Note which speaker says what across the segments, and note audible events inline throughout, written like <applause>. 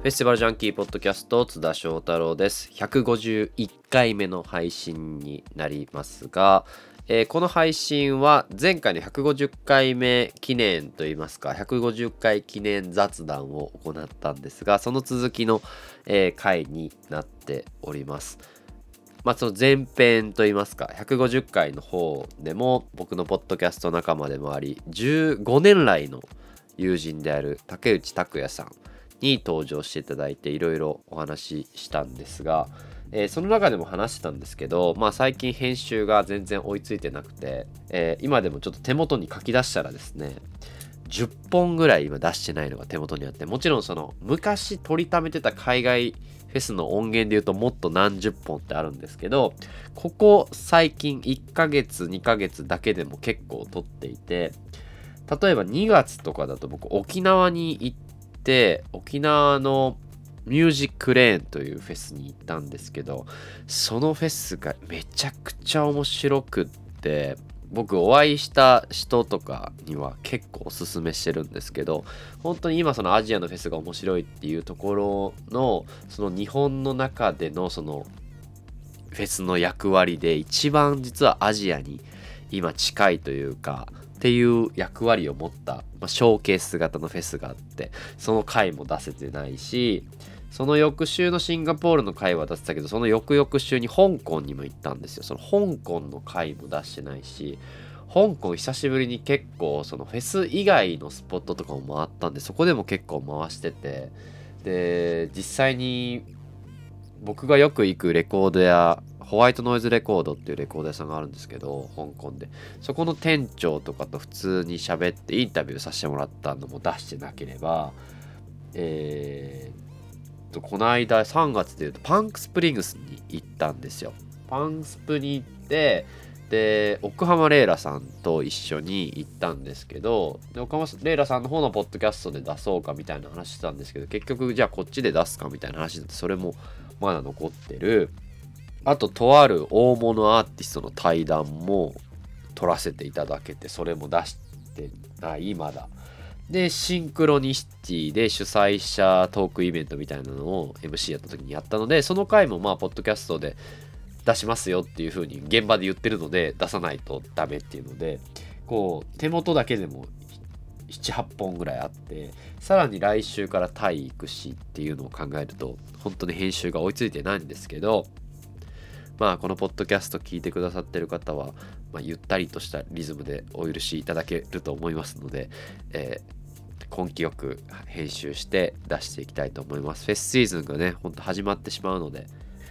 Speaker 1: フェスティバルジャンキーポッドキャスト津田翔太郎です。151回目の配信になりますが、えー、この配信は前回の150回目記念といいますか150回記念雑談を行ったんですがその続きの、えー、回になっております。まあその前編といいますか150回の方でも僕のポッドキャスト仲間でもあり15年来の友人である竹内拓也さんに登場していただいていろいろお話ししたんですが、えー、その中でも話してたんですけど、まあ、最近編集が全然追いついてなくて、えー、今でもちょっと手元に書き出したらですね10本ぐらい今出してないのが手元にあってもちろんその昔取りためてた海外フェスの音源で言うともっと何十本ってあるんですけどここ最近1ヶ月2ヶ月だけでも結構撮っていて例えば2月とかだと僕沖縄に行って沖縄のミュージックレーンというフェスに行ったんですけどそのフェスがめちゃくちゃ面白くって僕お会いした人とかには結構おすすめしてるんですけど本当に今そのアジアのフェスが面白いっていうところのその日本の中でのそのフェスの役割で一番実はアジアに今近いというかっていう役割を持った、まあ、ショーケース型のフェスがあってその回も出せてないしその翌週のシンガポールの回は出せたけどその翌々週に香港にも行ったんですよ。その香港の回も出してないし香港久しぶりに結構そのフェス以外のスポットとかも回ったんでそこでも結構回しててで実際に僕がよく行くレコードやホワイトノイズレコードっていうレコード屋さんがあるんですけど、香港で。そこの店長とかと普通に喋ってインタビューさせてもらったのも出してなければ、えー、と、この間3月で言うとパンクスプリングに行ったんですよ。パンスプに行って、で、奥浜レイラさんと一緒に行ったんですけど、で奥浜レイラさんの方のポッドキャストで出そうかみたいな話してたんですけど、結局じゃあこっちで出すかみたいな話になって、それもまだ残ってる。あと、とある大物アーティストの対談も撮らせていただけて、それも出してない、まだ。で、シンクロニシティで主催者トークイベントみたいなのを MC やった時にやったので、その回もまあ、ポッドキャストで出しますよっていう風に現場で言ってるので、出さないとダメっていうので、こう、手元だけでも78本ぐらいあってさらに来週からタイ行くしっていうのを考えると本当に編集が追いついてないんですけどまあこのポッドキャスト聞いてくださってる方は、まあ、ゆったりとしたリズムでお許しいただけると思いますので、えー、根気よく編集して出していきたいと思います。フェスシーズンがね、ほんと始まってしまうので、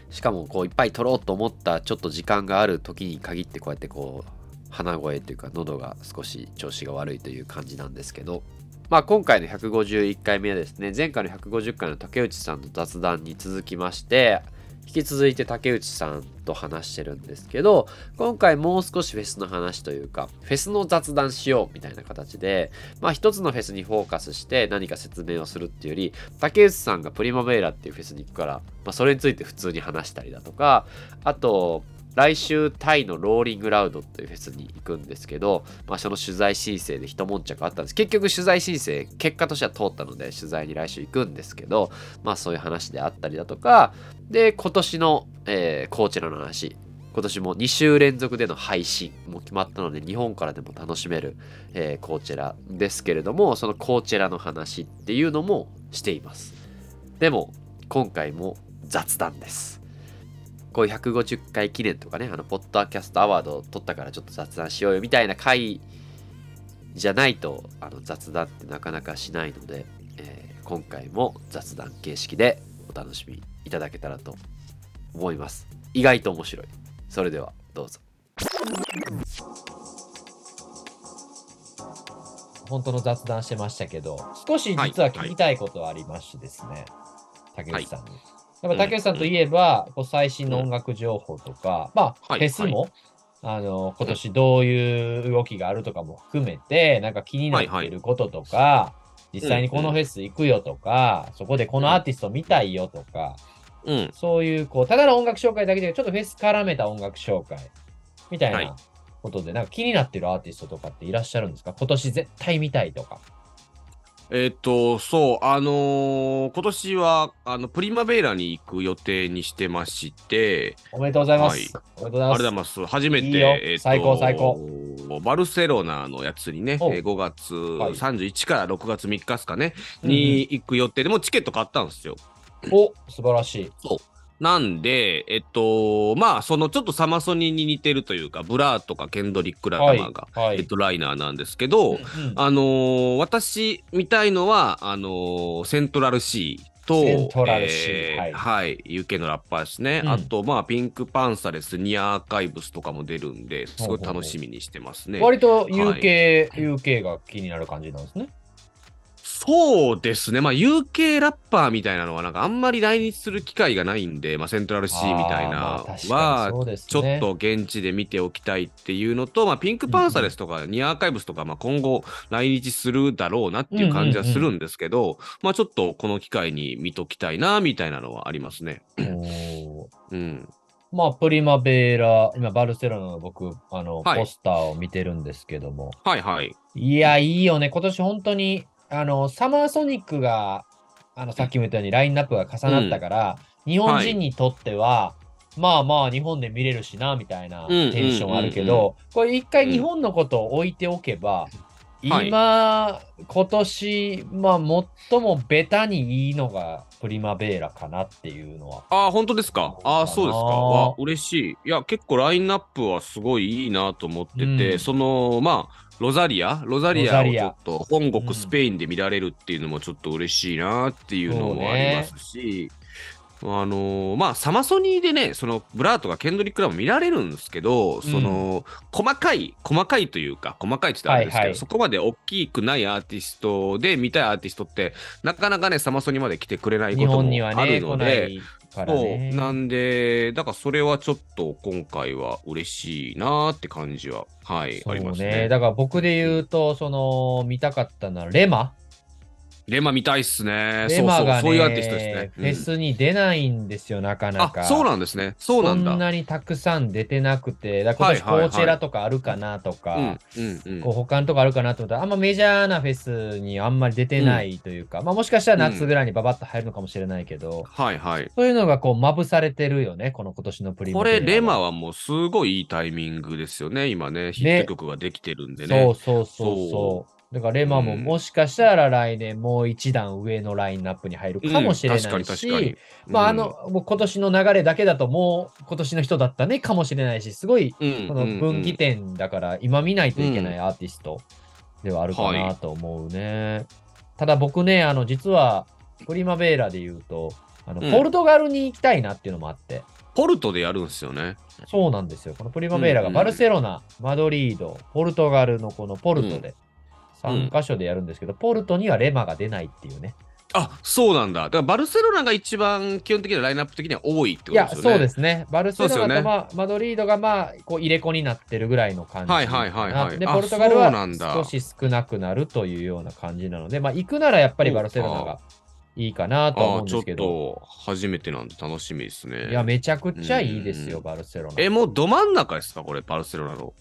Speaker 1: しかもこういっぱい撮ろうと思ったちょっと時間がある時に限ってこうやってこう鼻声というか喉が少し調子が悪いという感じなんですけど、まあ今回の151回目はですね、前回の150回の竹内さんの雑談に続きまして、引き続いて竹内さんと話してるんですけど、今回もう少しフェスの話というか、フェスの雑談しようみたいな形で、まあ一つのフェスにフォーカスして何か説明をするっていうより、竹内さんがプリマベーラっていうフェスに行くから、まあそれについて普通に話したりだとか、あと、来週タイのローリングラウドというフェスに行くんですけど、まあ、その取材申請で一悶着あったんです。結局取材申請結果としては通ったので取材に来週行くんですけどまあそういう話であったりだとかで今年の、えー、コーチェラの話。今年も2週連続での配信。も決まったので日本からでも楽しめる、えー、コーチェラですけれどもそのコーチェラの話っていうのもしています。でも今回も雑談です。こういう150回記念とかね、あの、ポッドキャストアワードを取ったからちょっと雑談しようよみたいな回じゃないと、あの、雑談ってなかなかしないので、えー、今回も雑談形式でお楽しみいただけたらと思います。意外と面白い。それでは、どうぞ。本当の雑談してましたけど、少し実は聞きたいことはありましてですね、はい、竹内さんに。はいやっぱ竹内さんといえば、こう最新の音楽情報とか、まあ、フェスも、あの、今年どういう動きがあるとかも含めて、なんか気になっていることとか、実際にこのフェス行くよとか、そこでこのアーティスト見たいよとか、うん、そういう、こう、ただの音楽紹介だけで、ちょっとフェス絡めた音楽紹介。みたいなことで、なんか気になってるアーティストとかっていらっしゃるんですか？今年絶対見たいとか。
Speaker 2: えっ、と、そう、あのー今年は、あの、プリマベーラに行く予定にしてまして、
Speaker 3: おめでとうございます。
Speaker 2: はい。
Speaker 3: おめでとうございます。
Speaker 2: ありがとうございます。初めて、
Speaker 3: いいよ。
Speaker 2: えっと
Speaker 3: 最高最高。
Speaker 2: バルセロナのやつにね、え
Speaker 3: お
Speaker 2: ー5月
Speaker 3: はい。
Speaker 2: 31から6月3日ですかね、
Speaker 3: うん。
Speaker 2: に行く予定でもうチケット買ったんですよ。
Speaker 3: お素晴らしい。
Speaker 2: なんで、えっと、まあ、そのちょっとサマソニに似てるというか、ブラーとかケンドリック・ラマーが、
Speaker 3: はい。
Speaker 2: ヘッドライナーなんですけど、
Speaker 3: うんうん
Speaker 2: あのー私見たいのは、あのーセントラルシーと、
Speaker 3: セントラルシー
Speaker 2: え
Speaker 3: はい
Speaker 2: はい、UK のラッパーですね。
Speaker 3: うん
Speaker 2: あと、まあ、ピンクパンサレス、ニアアーカイブスとかも出るんで、すごい楽しみにしてますね。
Speaker 3: 割と UK、UK が気になる感じなんですね。
Speaker 2: そうですね、まあ、UK ラッパーみたいなのは、なんかあんまり来日する機会がないんで、まあ、セントラルシーみたいなは、ちょっ
Speaker 3: ね
Speaker 2: と現地で見ておきたいっていうのと、まあ、ピンクパンサレスとかニアアーカイブスとか、まあ、今後来日するだろうなっていう感じはするんですけど、まあ、ちょっとこの機会に見ときたいなみたいなのはありますね。うん。
Speaker 3: まあ、プリマベーラ、今、バルセロナの僕、あの、
Speaker 2: はい
Speaker 3: ポスターを見てるんですけども。
Speaker 2: はいはい。
Speaker 3: いや、いいよね。今年本当に、あの、サマーソニックが、あの、さっきも言ったようにラインナップが重なったから、日本人にとっては、まあまあ、日本で見れるしな、みたいな
Speaker 2: うん
Speaker 3: テンションあるけ
Speaker 2: うんうん
Speaker 3: ど、これ一回日本のことを置いておけば、
Speaker 2: はい
Speaker 3: 今、今年、まあ、最もベタにいいのがプリマベーラかなっていうのは。
Speaker 2: ああ、本当ですか？ああ、そうですか。
Speaker 3: かな
Speaker 2: わ、嬉しい。いや、結構ラインナップはすごいいいなと思ってて、
Speaker 3: うん
Speaker 2: その、まあ、ロザリア？ロザリアをちょっと本
Speaker 3: うん
Speaker 2: 国スペインで見られるっていうのもちょっと嬉しいなっていうのもありますし、あのまあサマソニでねそのブラーとかケンドリック・ラム見られるんですけど、その細かい細かいというか細かいって言ったらあれですけど、
Speaker 3: はいはい。
Speaker 2: そこまで大きくないアーティストで見たいアーティストってなかなかねサマソニーまで来てくれないこ
Speaker 3: 日
Speaker 2: ともあるので。
Speaker 3: いから
Speaker 2: そう
Speaker 3: ね。
Speaker 2: なんで、だからそれはちょっと今回は嬉しいなーって感じは、はい、
Speaker 3: そう
Speaker 2: あります
Speaker 3: ね。
Speaker 2: ね。
Speaker 3: だから僕で言うと、その、見たかったのはレマ。
Speaker 2: レマ見たいっすね。
Speaker 3: レマがね、
Speaker 2: そうそう、そういうアーティストですね。
Speaker 3: フェスに出ないんですよ、なかなか。
Speaker 2: あ、そうなんですね。そうなんだ。
Speaker 3: そんなにたくさん出てなくて、だから今年コーチェラとかあるかなとか、
Speaker 2: うん、うん、うん。
Speaker 3: こう他のとこあるかなと思ったら、あんまメジャーなフェスにあんまり出てないというか、まあもしかしたら夏ぐらいにババッと入るのかもしれないけど、
Speaker 2: はいはい。
Speaker 3: そういうのがこうまぶされてるよね、この今年のプリ
Speaker 2: これ、レマ
Speaker 3: は。
Speaker 2: はもうすごいいいタイミングですよね。今ね、ヒット曲ができてるんで
Speaker 3: そ
Speaker 2: ね
Speaker 3: う。そうそうそう。だからレマも
Speaker 2: うん
Speaker 3: もしかしたら来年もう一段上のラインナップに入るかもしれないし。まああの、もう今年の流れだけだともう今年の人だったねかもしれないし、すごい
Speaker 2: うん、
Speaker 3: この分岐
Speaker 2: 点。
Speaker 3: 点だから今見ないといけないアーティストではあるか
Speaker 2: は
Speaker 3: ないと思うね。ただ僕ね、あの実はプリマベーラで言うと、あの
Speaker 2: うん
Speaker 3: ポルトガルに行きたいなっていうのもあって、
Speaker 2: ポルトでやるんですよね。
Speaker 3: そうなんですよ。このプリマベーラがバルセロナ、マドリード、ポルトガルのこのポルトで3カ所でやるんですけど、ポルトにはレマが出ないっていうね。
Speaker 2: あ、そうなんだ。だからバルセロナが一番基本的なラインナップ的には多いってこと
Speaker 3: いや、
Speaker 2: ですよね。
Speaker 3: そうですね。バルセロナと、まあ、マドリードがまあ、こう入れ子になってるぐらいの感じ。
Speaker 2: はいはいはいはい
Speaker 3: で、
Speaker 2: あ
Speaker 3: ポルトガルは
Speaker 2: なんだ
Speaker 3: 少し少なくなるというような感じなので、まあ、行くならやっぱりバルセロナがいいかなとは思うん
Speaker 2: あーちょっ
Speaker 3: ですけど、
Speaker 2: と初めてなんで楽しみですね。
Speaker 3: いや、めちゃくちゃいいですよ、
Speaker 2: うん
Speaker 3: バルセロナ。
Speaker 2: え、もうど真ん中ですかこれ、バルセロナの。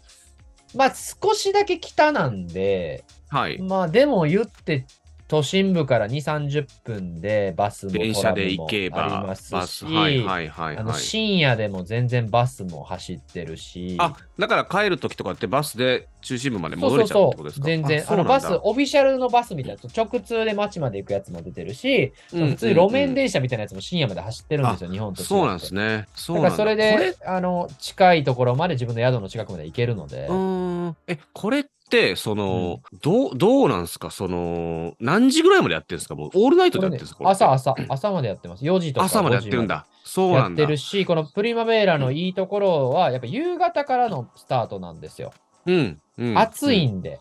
Speaker 3: まあ、少しだけ北なんで、
Speaker 2: はい。
Speaker 3: まあ、でも言って、都心部から2、30分でバスもト
Speaker 2: 電車で行けば
Speaker 3: あります
Speaker 2: バス。
Speaker 3: し、
Speaker 2: はいはいはい
Speaker 3: あの
Speaker 2: はい。
Speaker 3: 深夜でも全然バスも走ってるし、
Speaker 2: あ、だから帰るときとかってバスで中心部まで戻れちゃうってことですか？
Speaker 3: 全然あのバス、オフィシャルのバスみたいな、直通で街まで行くやつも出てるし、
Speaker 2: うん
Speaker 3: 普通に路面電車みたいなやつも深夜まで走ってるんですよ、日本と
Speaker 2: そうなんですね。そうなんだ。
Speaker 3: だからそれであの近いところまで自分の宿の近くまで行けるので
Speaker 2: うーん。え、これって、その、どう、どうなんですか？その、何時ぐらいまでやってるんですか？もう、オールナイトでやってるんですか？これ
Speaker 3: 朝、朝、朝までやってます。4時とか
Speaker 2: 朝までやってるんだ。そうなんだ
Speaker 3: やって。るし、このプリマベーラのいいところは、やっぱ夕方からのスタートなんですよ。
Speaker 2: うん。うん
Speaker 3: 暑い
Speaker 2: うん
Speaker 3: んで。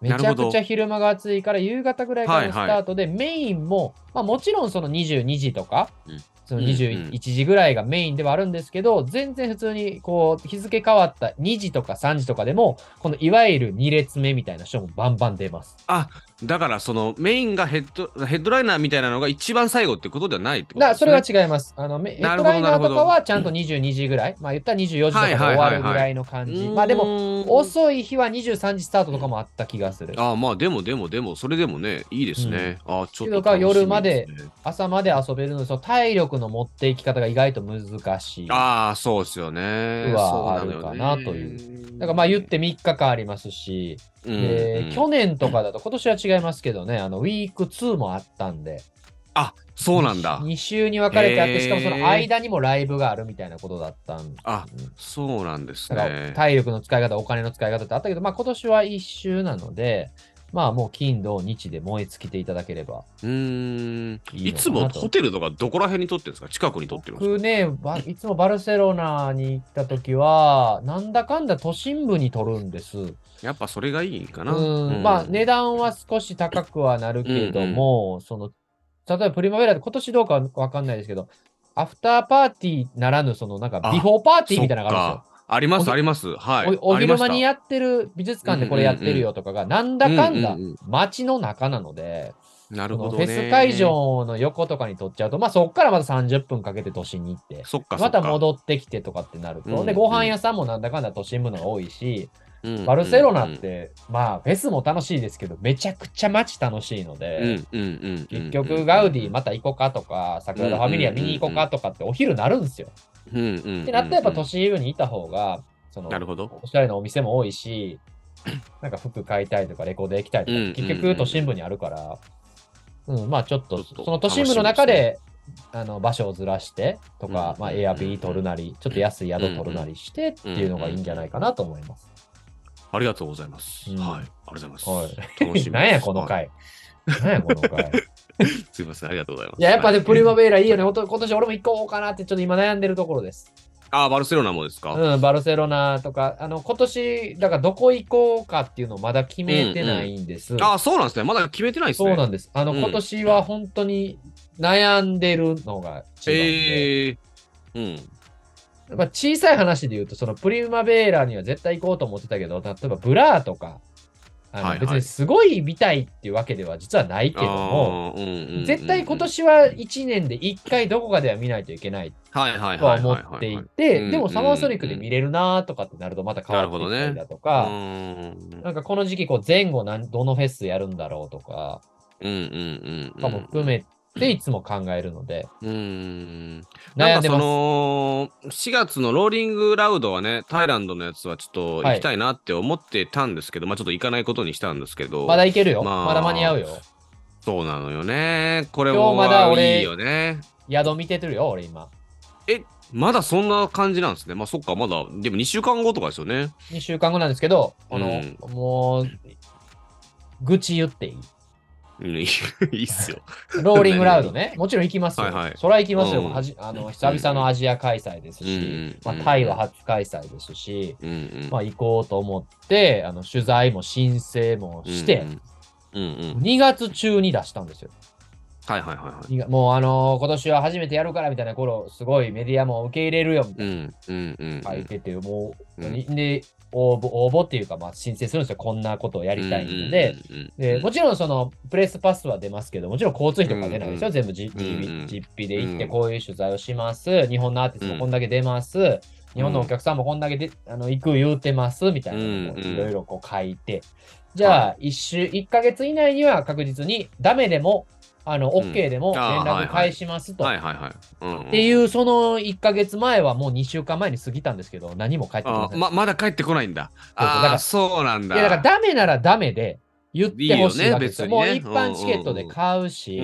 Speaker 3: めちゃくちゃ昼間が暑いから、夕方ぐらいからのスタートで、メインも、まあ、もちろんその22時とか、
Speaker 2: うん
Speaker 3: その
Speaker 2: うんうん
Speaker 3: 21時ぐらいがメインではあるんですけど、全然普通にこう日付変わった2時とか3時とかでも、このいわゆる2列目みたいな人もバンバン出ます。
Speaker 2: あ、だからそのメインがヘッドヘッドライナーみたいなのが一番最後ってことではないってことです、ね、
Speaker 3: だそれは違います。あのメヘッドライナーとかはちゃんと22時ぐらい、まあ言ったら24時とかで終わるぐらいの感じ。まあでも、
Speaker 2: も
Speaker 3: 遅い日は23時スタートとかもあった気がする。
Speaker 2: あまあでもでもでもそれでもねいいですね、あちょっと楽しみ
Speaker 3: 夜まで朝まで遊べるので、その体力の持っていき方が意外と難しい。だか
Speaker 2: ああそうですよね。
Speaker 3: はあるかなという。らまあ言って3日間ありますし、
Speaker 2: うん。
Speaker 3: で
Speaker 2: うん
Speaker 3: 去年とかだと今年は違いますけどね、あのウィーク2もあったんで、
Speaker 2: あそうなんだ。
Speaker 3: 2週に分かれてあって、しかもその間にもライブがあるみたいなことだったん
Speaker 2: あそうなんですね。
Speaker 3: 体力の使い方、お金の使い方ってあったけど、まあ今年は1週なので、まあもう金、土、日で燃え尽きていただければ。
Speaker 2: うーん
Speaker 3: いいのかなと
Speaker 2: いつもホテルとかどこら辺に撮ってるんですか？近くに撮ってるんですか
Speaker 3: 僕ね、ばいつもバルセロナに行った時は、なんだかんだ都心部に撮るんです。
Speaker 2: やっぱそれがいいかな。
Speaker 3: うん、まあ値段は少し高くはなるけども、その、例えばプリマベラで今年どうかはわかんないですけど、アフターパーティーならぬ、そのなんか
Speaker 2: あ
Speaker 3: ビフォーパーティーみたいなのがあるんですよ。
Speaker 2: あります、
Speaker 3: お
Speaker 2: あります。はい。
Speaker 3: おお昼間に
Speaker 2: や
Speaker 3: やってる美術館でこれやってるよとかが、なんだかんだ
Speaker 2: うんうんうん
Speaker 3: 街の中なので、
Speaker 2: なるほどね。
Speaker 3: フェス会。場の横とかに撮っちゃうと、まあそこからまた30分かけて都心に行って。また戻ってきてとかってなると、で、
Speaker 2: うんうん
Speaker 3: ご飯屋さんもなんだかんだ都心部のが多いし、
Speaker 2: うん
Speaker 3: バルセロナっ、て、まあフェスも楽しいですけど、めちゃくちゃ街楽しいの
Speaker 2: うん
Speaker 3: で、
Speaker 2: うんうんうん、
Speaker 3: 結局ガウディまた行こうかとか、桜田ファミリア見に行こうかとかってお昼なるんですよ。
Speaker 2: うんうんうん、
Speaker 3: ってなったらやっぱ都心部にいた方が、その
Speaker 2: なるほど。
Speaker 3: おしゃれなお店も多いし、<laughs> なんか服買いたいとかレコード行きたいとか、
Speaker 2: うんうん
Speaker 3: 結局都心部にあるから、うん、まあちょっと、その都心部の中で、あの場所をずらしてとか、まあエアビー取るなり、ちょっと安い宿取るなりしてっていうのがいいんじゃないかなと思います。
Speaker 2: ありがとうございます。
Speaker 3: うん
Speaker 2: はい。ありがとうございます。<laughs>
Speaker 3: はい。
Speaker 2: 楽しみ
Speaker 3: なんやこの
Speaker 2: はい
Speaker 3: 回。なんやこの回。<laughs>
Speaker 2: すいません、ありがとうございます。
Speaker 3: いや、やっぱね、
Speaker 2: はい
Speaker 3: プリマベーラいいよね。ほんと今年俺も行こうかなってちょっと今悩んでるところです。
Speaker 2: あ、バルセロナもですか、
Speaker 3: うん、バルセロナとか、あの、今年、だからどこ行こうかっていうのをまだ決めてないんです。
Speaker 2: あ、そうなんですね。まだ決めてないですね。
Speaker 3: そうなんです。あの、
Speaker 2: うん
Speaker 3: 今年は本当に悩んでるのが一番で、
Speaker 2: ええうん。
Speaker 3: まあ、小さい話で言うと、そのプリマベーラには絶対行こうと思ってたけど、例えばブラーとか、あの別にすごい見たいっていうわけでは実はないけども、絶対今年は1年で1回どこかでは見ないといけない
Speaker 2: はいはい
Speaker 3: とは思ってい
Speaker 2: うん
Speaker 3: て、でも
Speaker 2: うん。
Speaker 3: サマーソニックで見れるなとかってなるとまた変わってきたりだと
Speaker 2: う
Speaker 3: か、
Speaker 2: ん
Speaker 3: なんかこの時期こう前後なんどのフェスやるんだろうとか、
Speaker 2: うんうんうん
Speaker 3: かも含めていつも考えるので、
Speaker 2: うん。
Speaker 3: 悩んでます。
Speaker 2: なんかその4月のローリングラウドはねタイランドのやつはちょっと行きたいなって思ってたんですけど、まあちょっと行かないことにしたんですけど。
Speaker 3: まだいけるよ。
Speaker 2: まあ
Speaker 3: まだ間に合うよ。
Speaker 2: そうなのよね。これ
Speaker 3: 今
Speaker 2: も
Speaker 3: 日まだ俺
Speaker 2: いいよね。
Speaker 3: 宿見ててるよ、俺今。
Speaker 2: まだそんな感じなんですね。まあそっかまだでも2週間後とかですよね。
Speaker 3: 2週間後なんですけど、あの、
Speaker 2: うん。
Speaker 3: もう、愚痴言っていい？
Speaker 2: うん。いいっすよ。
Speaker 3: ローリングラウドね。もちろん行きますよ。
Speaker 2: はいはい。
Speaker 3: それは行きますよ。
Speaker 2: うん。
Speaker 3: はじあの久々のアジア開催ですし、
Speaker 2: うん
Speaker 3: まあ、タイは初開催ですし、
Speaker 2: うんうん。
Speaker 3: まあ、行こうと思って、あの取材も申請もして、
Speaker 2: うんうん。うんうん。
Speaker 3: 2月中に出したんですよ。
Speaker 2: はいはいはいはい。
Speaker 3: もうあのー今年は初めてやるからみたいな頃、すごいメディアも受け入れるよみたい
Speaker 2: うんうんうん
Speaker 3: な書いてて、もう、
Speaker 2: うん。
Speaker 3: にで、応募、応募っていうか、まあ申請するんですよ。こんなことをやりたいので、
Speaker 2: うんうんうん
Speaker 3: で、もちろんそのプレスパスは出ますけど、もちろん交通費とか出ないですよ。
Speaker 2: うん
Speaker 3: 全部じ
Speaker 2: うんうん
Speaker 3: 実費で行って、
Speaker 2: うん
Speaker 3: こういう取材をします。日本のアーティストもこんだけ出ます。日本のお客さんもこんだけで、あの行く言うてます。みたいなのを
Speaker 2: うん
Speaker 3: いろいろこう書いて、じゃあ、一週、一ヶ月以内には確実にダメでも、あの、OK でも連絡返しますと。っていう、その1ヶ月前はもう2週間前に過ぎたんですけど、何も返ってきません。
Speaker 2: あままだ帰ってこないんだ。
Speaker 3: そうだから
Speaker 2: ああ、そうなんだ。
Speaker 3: いや、だからダメならダメで言ってほしいわけですよ。
Speaker 2: いいよね別にね
Speaker 3: もう一般チケットで買うし。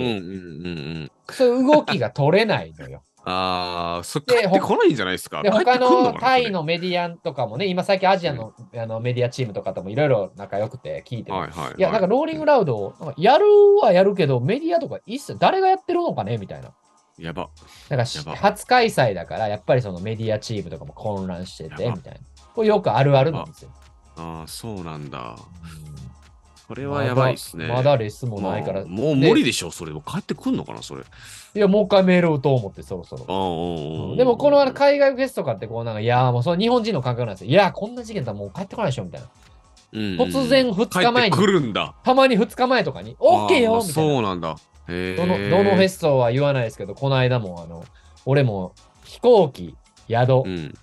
Speaker 3: そういう動きが取れないのよ。
Speaker 2: ああ、そってこないんじゃないですか？
Speaker 3: で、他のタイ。
Speaker 2: そ
Speaker 3: のメディアとかもね、今最近アジアの,、あのメディアチームとかともいろいろ仲良くて聞いて
Speaker 2: はいはい。
Speaker 3: いや、なんかローリングラウド、やるはやるけど、メディアとか一切誰がやってるのかね？みたいな。
Speaker 2: やば。
Speaker 3: なんか初開催だから、やっぱりそのメディアチームとかも混乱してて、みたいな。これよくあるあるなんですよ。
Speaker 2: ああ、そうなんだ。
Speaker 3: うん
Speaker 2: それはやばいっすね。
Speaker 3: まだレスもないから。
Speaker 2: まあもう無理でしょ、それ。帰ってくんのかな、それ。
Speaker 3: いや、もう一回メール打とう思って、そろそろ。でもこの海外フェスとかってこうなんか、いやーもうその日本人の感覚なんですよ。いやーこんな事件だもう帰ってこないでしょみたいな。
Speaker 2: うんうん
Speaker 3: 突然2日前に
Speaker 2: 帰ってくるんだ。
Speaker 3: たまに2日前とかに、OK よみたいな。
Speaker 2: そうなんだ。へ
Speaker 3: どのどのフェスとは言わないですけど、この間も、あの、俺も飛行機、宿、
Speaker 2: うん。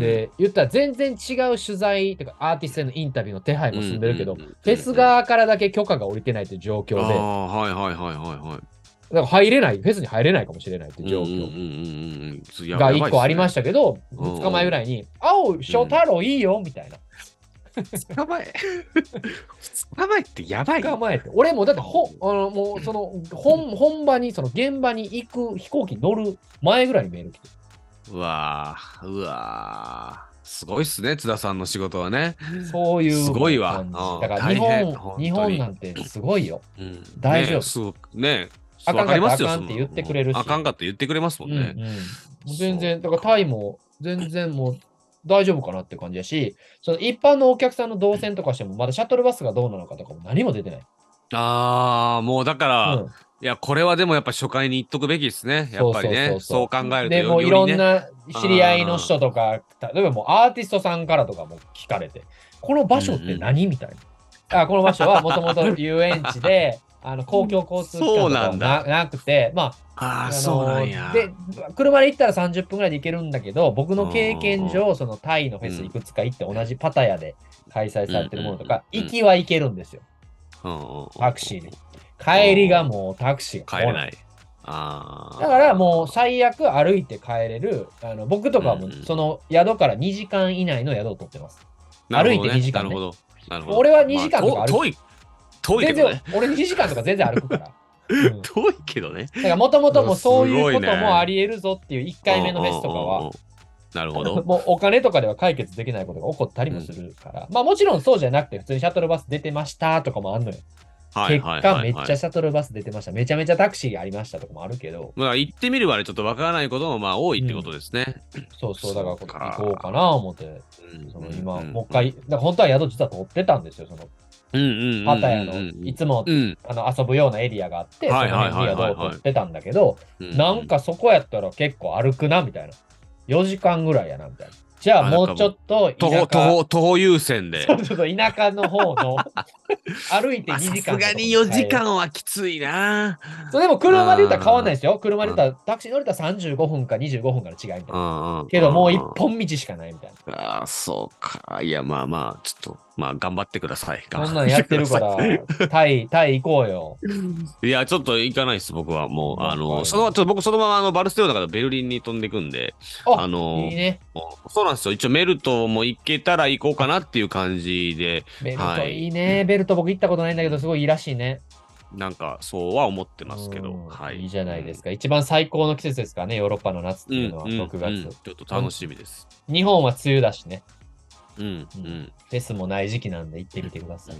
Speaker 3: で、言ったら全然違う取材とかアーティストへのインタビューの手配も済んでるけど、フェス側からだけ許可が下りてないという状況で、
Speaker 2: はいはいはいはいはい。
Speaker 3: だから入れない、フェスに入れないかもしれないという状況が1
Speaker 2: やばいっすね
Speaker 3: 個ありましたけど、
Speaker 2: うん
Speaker 3: 2日前ぐらいに、青、翔太郎いいよみたいな。
Speaker 2: 2日前。2日前ってやばい。
Speaker 3: 2日前って。俺もだってほ、あのもうその本本場に、その現場に行く飛行機乗る前ぐらいにメール来て。
Speaker 2: うわーうわーすごいっすね、津田さんの仕事はね。
Speaker 3: そういう
Speaker 2: すごいわ。
Speaker 3: だから日本、日本なんてすごいよ。
Speaker 2: うん。
Speaker 3: 大丈夫。
Speaker 2: ね
Speaker 3: あかんかっあかんって言ってくれるし。
Speaker 2: あかんかって言ってくれますもん
Speaker 3: うんうん。全然、だからタイも全然もう大丈夫かなって感じやし、その一般のお客さんの動線とかしても、まだシャトルバスがどうなのかとかも何も出てない。
Speaker 2: ああ、もうだから、
Speaker 3: うん
Speaker 2: いや、これはでもやっぱ初回に言っとくべきですね。やっぱりね。
Speaker 3: そう
Speaker 2: 考えると
Speaker 3: でもうい。ろんな知り合いの人とか、例えばもうアーティストさんからとかも聞かれて、この場所って何みたいな。あこの場所はもともと遊園地で、あの公共交通機関とかは
Speaker 2: そうなんだ
Speaker 3: ななくて、まあ、
Speaker 2: あそうなんや。
Speaker 3: で、車で行ったら30分ぐらいで行けるんだけど、僕の経験上、そのタイのフェスいくつか行って、同じパタヤで開催されてるものとか、行きは行けるんですよ、タクシーで。帰りがもうタクシーが来
Speaker 2: 帰れない。ああ。
Speaker 3: だからもう最悪歩いて帰れる、あの僕とかはもその宿から2時間以内の宿を取ってます。
Speaker 2: なるほどね
Speaker 3: 歩いて2時間ね
Speaker 2: なるほど。なるほど。
Speaker 3: 俺は2時間とか歩く
Speaker 2: まあ遠い。遠いけ
Speaker 3: 全然
Speaker 2: どね。、
Speaker 3: 俺2時間とか全然歩くから。<laughs> うん
Speaker 2: 遠いけどね。
Speaker 3: だからもともともそういうこと
Speaker 2: すごいね
Speaker 3: もあり得るぞっていう1回目のフェスとかは
Speaker 2: うんうんうんうん、なるほど。<laughs>
Speaker 3: もうお金とかでは解決できないことが起こったりもするから、まあもちろんそうじゃなくて普通にシャトルバス出てましたとかもあんのよ。
Speaker 2: はい
Speaker 3: 結果
Speaker 2: はいはい。はい
Speaker 3: めっちゃシャトルバス出てました。めちゃめちゃタクシーありましたとかもあるけど、
Speaker 2: まあ行ってみるまでちょっとわからないこともまあ多いってことですね。
Speaker 3: そうそう、だから
Speaker 2: そうか
Speaker 3: 行こうかな思って、
Speaker 2: うん
Speaker 3: その今、
Speaker 2: うん
Speaker 3: もう一回、だ本当は宿実は取ってたんですよ、その。
Speaker 2: うんうんうんうん
Speaker 3: パタヤのいつも
Speaker 2: うん
Speaker 3: あの遊ぶようなエリアがあって、その
Speaker 2: はいはい
Speaker 3: 辺に
Speaker 2: はい。はい
Speaker 3: 宿を取ってたんだけど、
Speaker 2: うん
Speaker 3: なんかそこやったら結構歩くなみたいな。4時間ぐらいやなみたいな。じゃあ
Speaker 2: あ
Speaker 3: もうちょっと田舎
Speaker 2: 徒歩徒歩徒歩優先で。<laughs>
Speaker 3: そうそうそう田舎の方の <laughs> 歩いて2
Speaker 2: まあさ
Speaker 3: 時間とか
Speaker 2: すがに4時間はきついな。
Speaker 3: そうでも車で言ったら変わんないですよ。車で言ったらタクシー乗れたら35分か25分から違いみたいな。けどもう一本道しかないみたいな。
Speaker 2: ああ、そうか。いや、まあまあ、ちょっと、まあ、頑張ってください。
Speaker 3: こんなんやってるから、<laughs> タイ、タイ行こうよ。
Speaker 2: いいや、ちょっと行かないです、僕は。もう、あ
Speaker 3: わか
Speaker 2: の、
Speaker 3: る
Speaker 2: そのちょっと僕、そのまま、あの、バルセロナからベルリンに飛んでいくんで、
Speaker 3: あ
Speaker 2: あの
Speaker 3: いいね。
Speaker 2: もうそうなんですよ。一応、メルトも行けたら行こうかなっていう感じで、
Speaker 3: ベルト
Speaker 2: はい
Speaker 3: いいね。ベルト僕行ったことないんだけど、すごいいいらしいね。
Speaker 2: なんか、そうは思ってますけど、
Speaker 3: うん
Speaker 2: はい。
Speaker 3: いいじゃないですか。一番最高の季節ですからね、ヨーロッパの夏って
Speaker 2: うん。
Speaker 3: いうのは
Speaker 2: うん、
Speaker 3: 6月。
Speaker 2: うんちょっと楽しみです。
Speaker 3: 日本は梅雨だしね。
Speaker 2: うん、う
Speaker 3: うん
Speaker 2: ん。
Speaker 3: フェスもない時期なんで行ってみてください。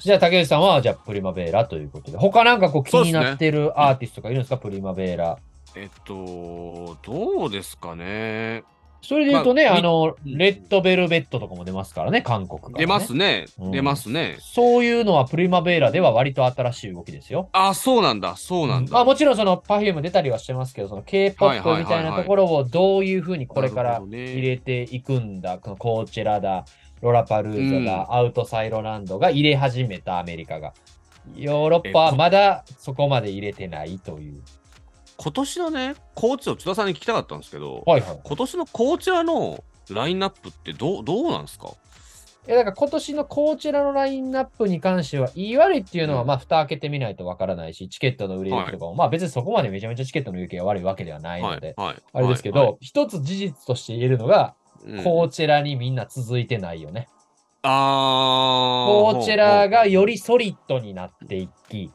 Speaker 3: じゃあ、竹内さんは、じゃあ、プリマベーラということで。他なんかこう気になってるアーティストがいるんですか、プリマベーラ。
Speaker 2: えっと、どうですかね。
Speaker 3: それで言うとね、
Speaker 2: まあ
Speaker 3: あの、
Speaker 2: うん
Speaker 3: レッドベルベットとかも出ますからね、韓国から、ね。
Speaker 2: 出ますね。
Speaker 3: うん
Speaker 2: 出ますね。
Speaker 3: そういうのはプリマベーラでは割と新しい動きですよ。
Speaker 2: あ、そうなんだ。そうなんだ。
Speaker 3: まあもちろんその Perfume 出たりはしてますけど、その K-POP みたいなところをどういうふうにこれから入れていくんだ、このコーチェラだ、ロラパルーザだ、アウトサイドランドが入れ始めたアメリカが。ヨーロッパはまだそこまで入れてないという。
Speaker 2: 今年のね、コーチを津田さんに聞きたかったんですけど、
Speaker 3: はいはい。
Speaker 2: 今年のコーチャのラインナップってどうどうなんですか？
Speaker 3: いやだから今年のこちらのラインナップに関しては、言い悪いっていうのは、
Speaker 2: うん。
Speaker 3: まあ、蓋開けてみないとわからないし、チケットの売れ行きとかも、まあ別にそこまでめちゃめちゃチケットの売れ行きが悪いわけではないので、
Speaker 2: はい。
Speaker 3: あれですけど、
Speaker 2: はい。
Speaker 3: 一つ事実として言えるのが、
Speaker 2: うん。
Speaker 3: コーチェラにみんな続いてないよね。
Speaker 2: あ
Speaker 3: コーチェラがよりソリッドになっていき、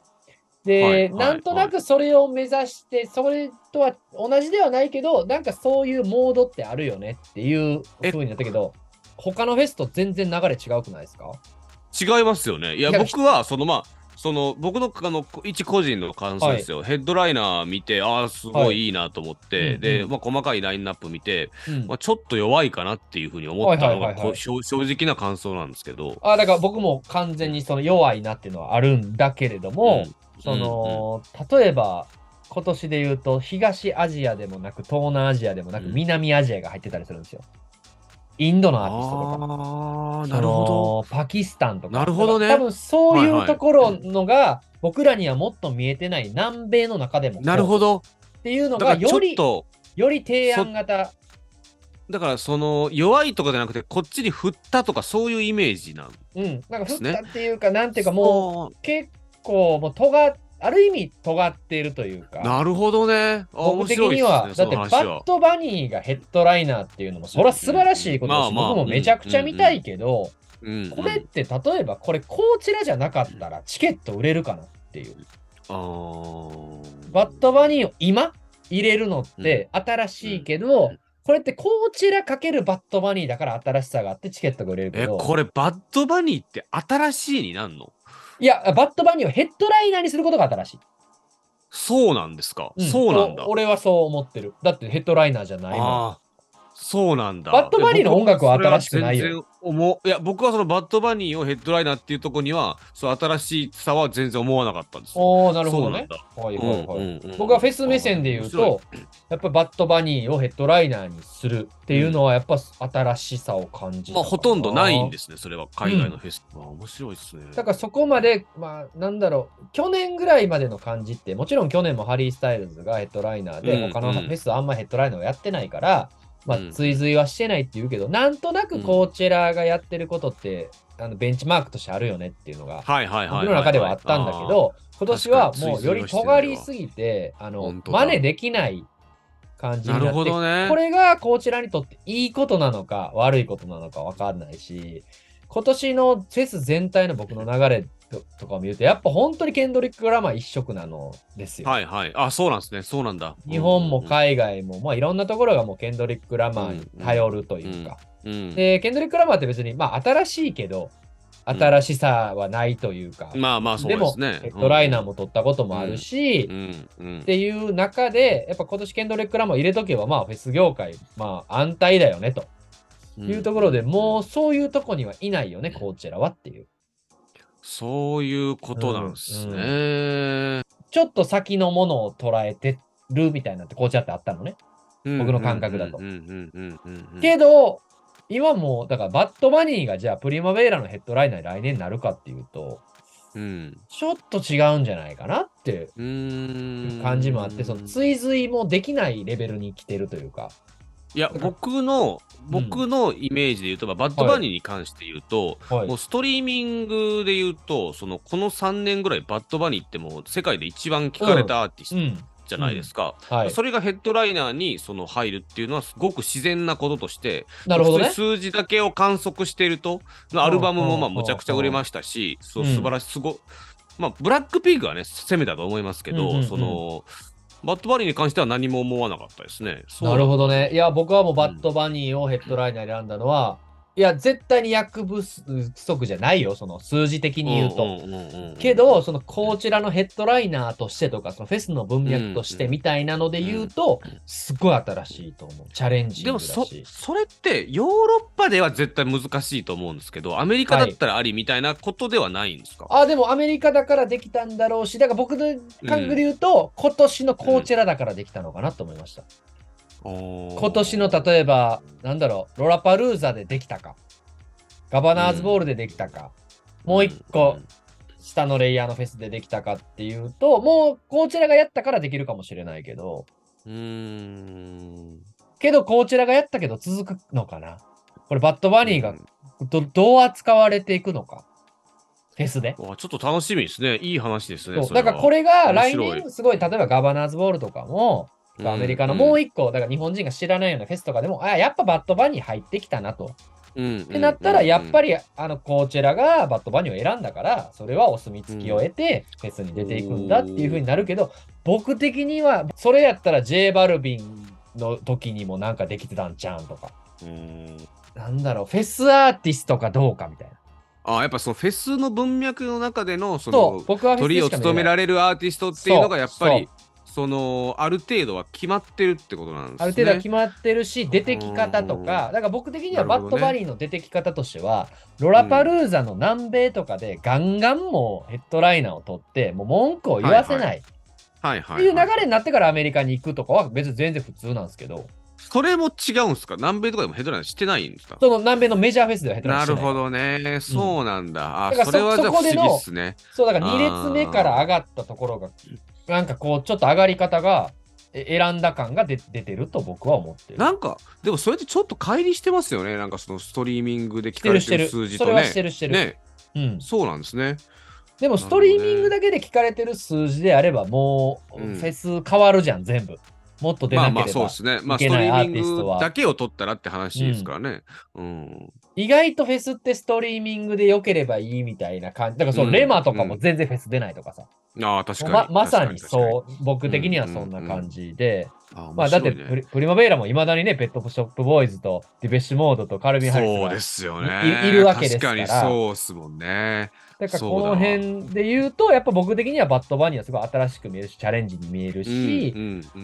Speaker 3: で、
Speaker 2: はいはい
Speaker 3: なんとなくそれを目指して、それとは同じではないけど、なんかそういうモードってあるよねっていう
Speaker 2: え
Speaker 3: 風になったけど、他のフェスと全然流れ違うくないですか？
Speaker 2: 違いますよね。いや、僕はそのまあ、その僕のあの一個人の感想ですよ、ヘッドライナー見て、ああ、すごいいいなと思って、
Speaker 3: うん
Speaker 2: で、
Speaker 3: うん。
Speaker 2: まあ、細かいラインナップ見て、
Speaker 3: うん。
Speaker 2: まあ、ちょっと弱いかなっていうふうに思ったのが、
Speaker 3: はいはいはい。はい
Speaker 2: こう正正直な感想なんですけど、
Speaker 3: あだから僕も完全にその弱いなっていうのはあるんだけれども、
Speaker 2: うん
Speaker 3: その、例えば今年で言うと東アジアでもなく東南アジアでもなく
Speaker 2: うん
Speaker 3: 南アジアが入ってたりするんですよ。インドのアーティストとか。
Speaker 2: なるほ
Speaker 3: のパキスタンとか。
Speaker 2: なるほどね
Speaker 3: 多分そう
Speaker 2: はい
Speaker 3: うところのが、僕らにはもっと見えてない南米の中でも
Speaker 2: ど。なるほ
Speaker 3: ど。
Speaker 2: ど。
Speaker 3: っていうのがよりより提案型。
Speaker 2: だからその弱いとかじゃなくて、こっちに振ったとかそういうイメージなん
Speaker 3: うん。なんか振っ
Speaker 2: ですね
Speaker 3: たっていうか、なんていうかもう結構もう尖っある意味尖っているというか。
Speaker 2: なるほどね。あ
Speaker 3: 僕的には、
Speaker 2: ね、
Speaker 3: だって。バッドバニーがヘッドライナーっていうのも、それは素晴らしいことだし、
Speaker 2: うんまあまあ
Speaker 3: 僕もめちゃくちゃ見たいけど、
Speaker 2: うんうん
Speaker 3: これって例えばこれこちらじゃなかったらチケット売れるかなっていう。バッドバニーを今入れるのって新しいけど、
Speaker 2: うん
Speaker 3: これってコーチェラかけるバッドバニーだから新しさがあってチケットが売れるけ
Speaker 2: え、
Speaker 3: ど、
Speaker 2: これバッドバニーって新しいになんの
Speaker 3: いや、バッドバニーをヘッドライナーにすることが新しい。
Speaker 2: そうなんですか、
Speaker 3: ん
Speaker 2: そうなんだ
Speaker 3: お。俺はそう思ってる。だってヘッドライナーじゃないもん。
Speaker 2: ああ、そうなんだ。
Speaker 3: バッドバニーの音楽は新しくないよ
Speaker 2: いや、僕はそのバッドバニーをヘッドライナーっていうところには、そう新しさは全然思わなかったんですよ。
Speaker 3: おー、なるほどね。はい。はいはい。
Speaker 2: うんうんうん
Speaker 3: 僕はフェス目線で言うと、やっぱバッドバニーをヘッドライナーにするっていうのは、やっぱ新しさを感じ。
Speaker 2: まあ、ほとんどないんですね、それは海外のフェス。あ面白いですね。
Speaker 3: だからそこまで、まあ、なんだろう、去年ぐらいまでの感じって、もちろん去年もハリー・スタイルズがヘッドライナーで、
Speaker 2: うん
Speaker 3: 他の
Speaker 2: うん
Speaker 3: フェスあんまヘッドライナーをやってないから、追随はしてないって言うけど、なんとなくコーチェラがやってることって、あのベンチマークとしてあるよねっていうのが、
Speaker 2: はいはい。
Speaker 3: 僕の中ではあったんだけど、今年はもうよ。り尖りすぎて、あの真似できない感じに
Speaker 2: なる
Speaker 3: なって、
Speaker 2: ほどね。
Speaker 3: これがこちらにとっていいことなのか悪いことなのか分かんないし、今年のフェス全体の僕の流れととかを見ると、やっぱ本当にケンドリック・ラマー一色なのですよ。
Speaker 2: はいはい。あ、そうなんですね。そうなんだ。
Speaker 3: 日本も
Speaker 2: い。
Speaker 3: 海外も、まあいろんなところがもうケンドリック・ラマーに頼るというか。
Speaker 2: うん、
Speaker 3: で、ケンドリック・ラマーって別に、まあ新しいけど、新しさはないというか、
Speaker 2: まあまあそう
Speaker 3: でも
Speaker 2: ですね。
Speaker 3: ヘッドライナーも取ったこともあるし、
Speaker 2: うんうん
Speaker 3: っていう中で、やっぱ今年ケンドリック・ラマー入れとけば、まあフェス業界、まあ安泰だよねと
Speaker 2: うん
Speaker 3: いうところで、もうそういうとこにはいないよね、コーチェラはっていう。
Speaker 2: そういうことなんですね。
Speaker 3: うんちょっと先のものを捉えてるみたいなってコーチェラってあったのね。僕の感覚だと
Speaker 2: うんうんうんうんうんうん
Speaker 3: けど、今もう、だからバッドバニーがじゃあプリマベーラのヘッドライナーに来年になるかっていうと、
Speaker 2: うん
Speaker 3: ちょっと違うんじゃないかなって
Speaker 2: うーん
Speaker 3: 感じもあって、その追随もできないレベルに来てるというか。
Speaker 2: いや僕の僕のイメージで言うと、まあバッドバニーに関して言うと、
Speaker 3: はい。
Speaker 2: もうストリーミングで言うとそのこの3年ぐらいバッドバニーってもう世界で一番聞かれたアーティスト
Speaker 3: うん。
Speaker 2: じゃないですか、
Speaker 3: はい。
Speaker 2: それがヘッドライナーにその入るっていうのはすごく自然なこととして
Speaker 3: なるほどね。
Speaker 2: 数字だけを観測しているとアルバムもまあ
Speaker 3: うん
Speaker 2: むちゃくちゃ売れましたし、そう
Speaker 3: うん
Speaker 2: 素晴らしいすごまあブラックピークはね攻めたと思いますけど、
Speaker 3: うんうんうん。
Speaker 2: そのバットバニーに関しては何も思わなかったですね。
Speaker 3: なるほどね。いや、僕はもうバットバニーをヘッドライナーに選んだのは、いや、絶対に役不足じゃないよ、その数字的に言うと。
Speaker 2: んんうんうん
Speaker 3: けど、そのこちらのヘッドライナーとしてとか、そのフェスの文脈としてみたいなので言うと、すっごい新しいと思う。チャレンジ
Speaker 2: でもそ
Speaker 3: し。
Speaker 2: それってヨーロッパでは絶対難しいと思うんですけどアメリカだったらありみたいなことではないんですか、
Speaker 3: あ、でもアメリカだからできたんだろうし、だから僕の感覚で言うと、今年のコーチェラだからできたのかなと思いました。今
Speaker 2: 今
Speaker 3: 年の例えば、なんだろう、ロラパルーザでできたか、ガバナーズボールでできたか、もう一個、下のレイヤーのフェスでできたかっていうと、もうコーチェラがやったからできるかもしれないけど、
Speaker 2: うーん。
Speaker 3: けどコーチェラがやったけど続くのかな。これバッドバニーがどどう扱われていくのか。フェスで。
Speaker 2: わちょっと楽しみですね。いい話ですね
Speaker 3: だからこれが来年すごい、例えばガバナーズボールとかも、
Speaker 2: うん
Speaker 3: アメリカのもう一個、だから日本人が知らないようなフェスとかでも、あやっぱバッドバニー入ってきたなと。
Speaker 2: うん
Speaker 3: ってなったら、やっぱ
Speaker 2: り
Speaker 3: りあのコーチェラがバッドバニーを選んだから、それはお墨付きを得て、フェスに出ていくんだっていう風になるけど、僕的には、それやったら J バルビンの時にもなんかできてたんちゃうんとか。なんだろう、フェスアーティストかどうかみたいな。
Speaker 2: あやっぱそのフェスの文脈の中でのその、
Speaker 3: 僕はフェス
Speaker 2: 鳥を務められるアーティストっていうのがやっぱり
Speaker 3: そ
Speaker 2: そのある程度は決まってるってことなんですね。
Speaker 3: ある程度は決まってるし、出てき方とか、だから僕的にはバッドバニーの出てき方としては、ロラパルーザの南米とかでガンガンもうヘッドライナーを取って、もう文句を言わせない
Speaker 2: はいはい、
Speaker 3: っていう流れになってからアメリカに行くとかは別に全然普通なんですけど、
Speaker 2: それも違うんですか？南米とかでもヘッドライナーしてないんですか？
Speaker 3: その南米のメジャーフェスではヘッドライナーしてない
Speaker 2: なるほどね。そうなんだ。あ、
Speaker 3: だからそ
Speaker 2: それはじゃあ不思議っすね。
Speaker 3: そうだから2列目から上がったところが、なんかこう、ちょっと上がり方がえ選んだ感が出出てると僕は思ってる。
Speaker 2: なんか、でもそれってちょっと乖離してますよね。なんかそのストリーミングで聞。かれてる数字とね
Speaker 3: それはし。てるしてる。
Speaker 2: ね、
Speaker 3: うん、
Speaker 2: そうなんですね。
Speaker 3: でもストリーミングだけで聞かれてる数字であれば、もう
Speaker 2: うん
Speaker 3: フェス変わるじゃん、全部。もっと出
Speaker 2: まあまあ
Speaker 3: なければ。
Speaker 2: そうですね。まあ
Speaker 3: いけない
Speaker 2: ストリーミ
Speaker 3: アーティストは
Speaker 2: ングだけを取ったらって話ですからね。うん。
Speaker 3: 意外とフェスってストリーミングで良ければいいみたいな感じ。だからその
Speaker 2: うん
Speaker 3: レマとかも全然フェス出ないとかさ。
Speaker 2: ああ、確かに。
Speaker 3: ままさにそう、僕的にはそんな感じで。
Speaker 2: 確かに。あ
Speaker 3: まあだってプリプリマベーラもいまだにね、ペットショップボーイズとディベッシュモードとカルビン・ハリスが
Speaker 2: そうですよね。
Speaker 3: いいるわけですから
Speaker 2: 確かにそうっすもんね。
Speaker 3: だからこの辺で言うと、やっぱ僕的にはバッドバニーはすごい新しく見えるし、チャレンジに見えるし、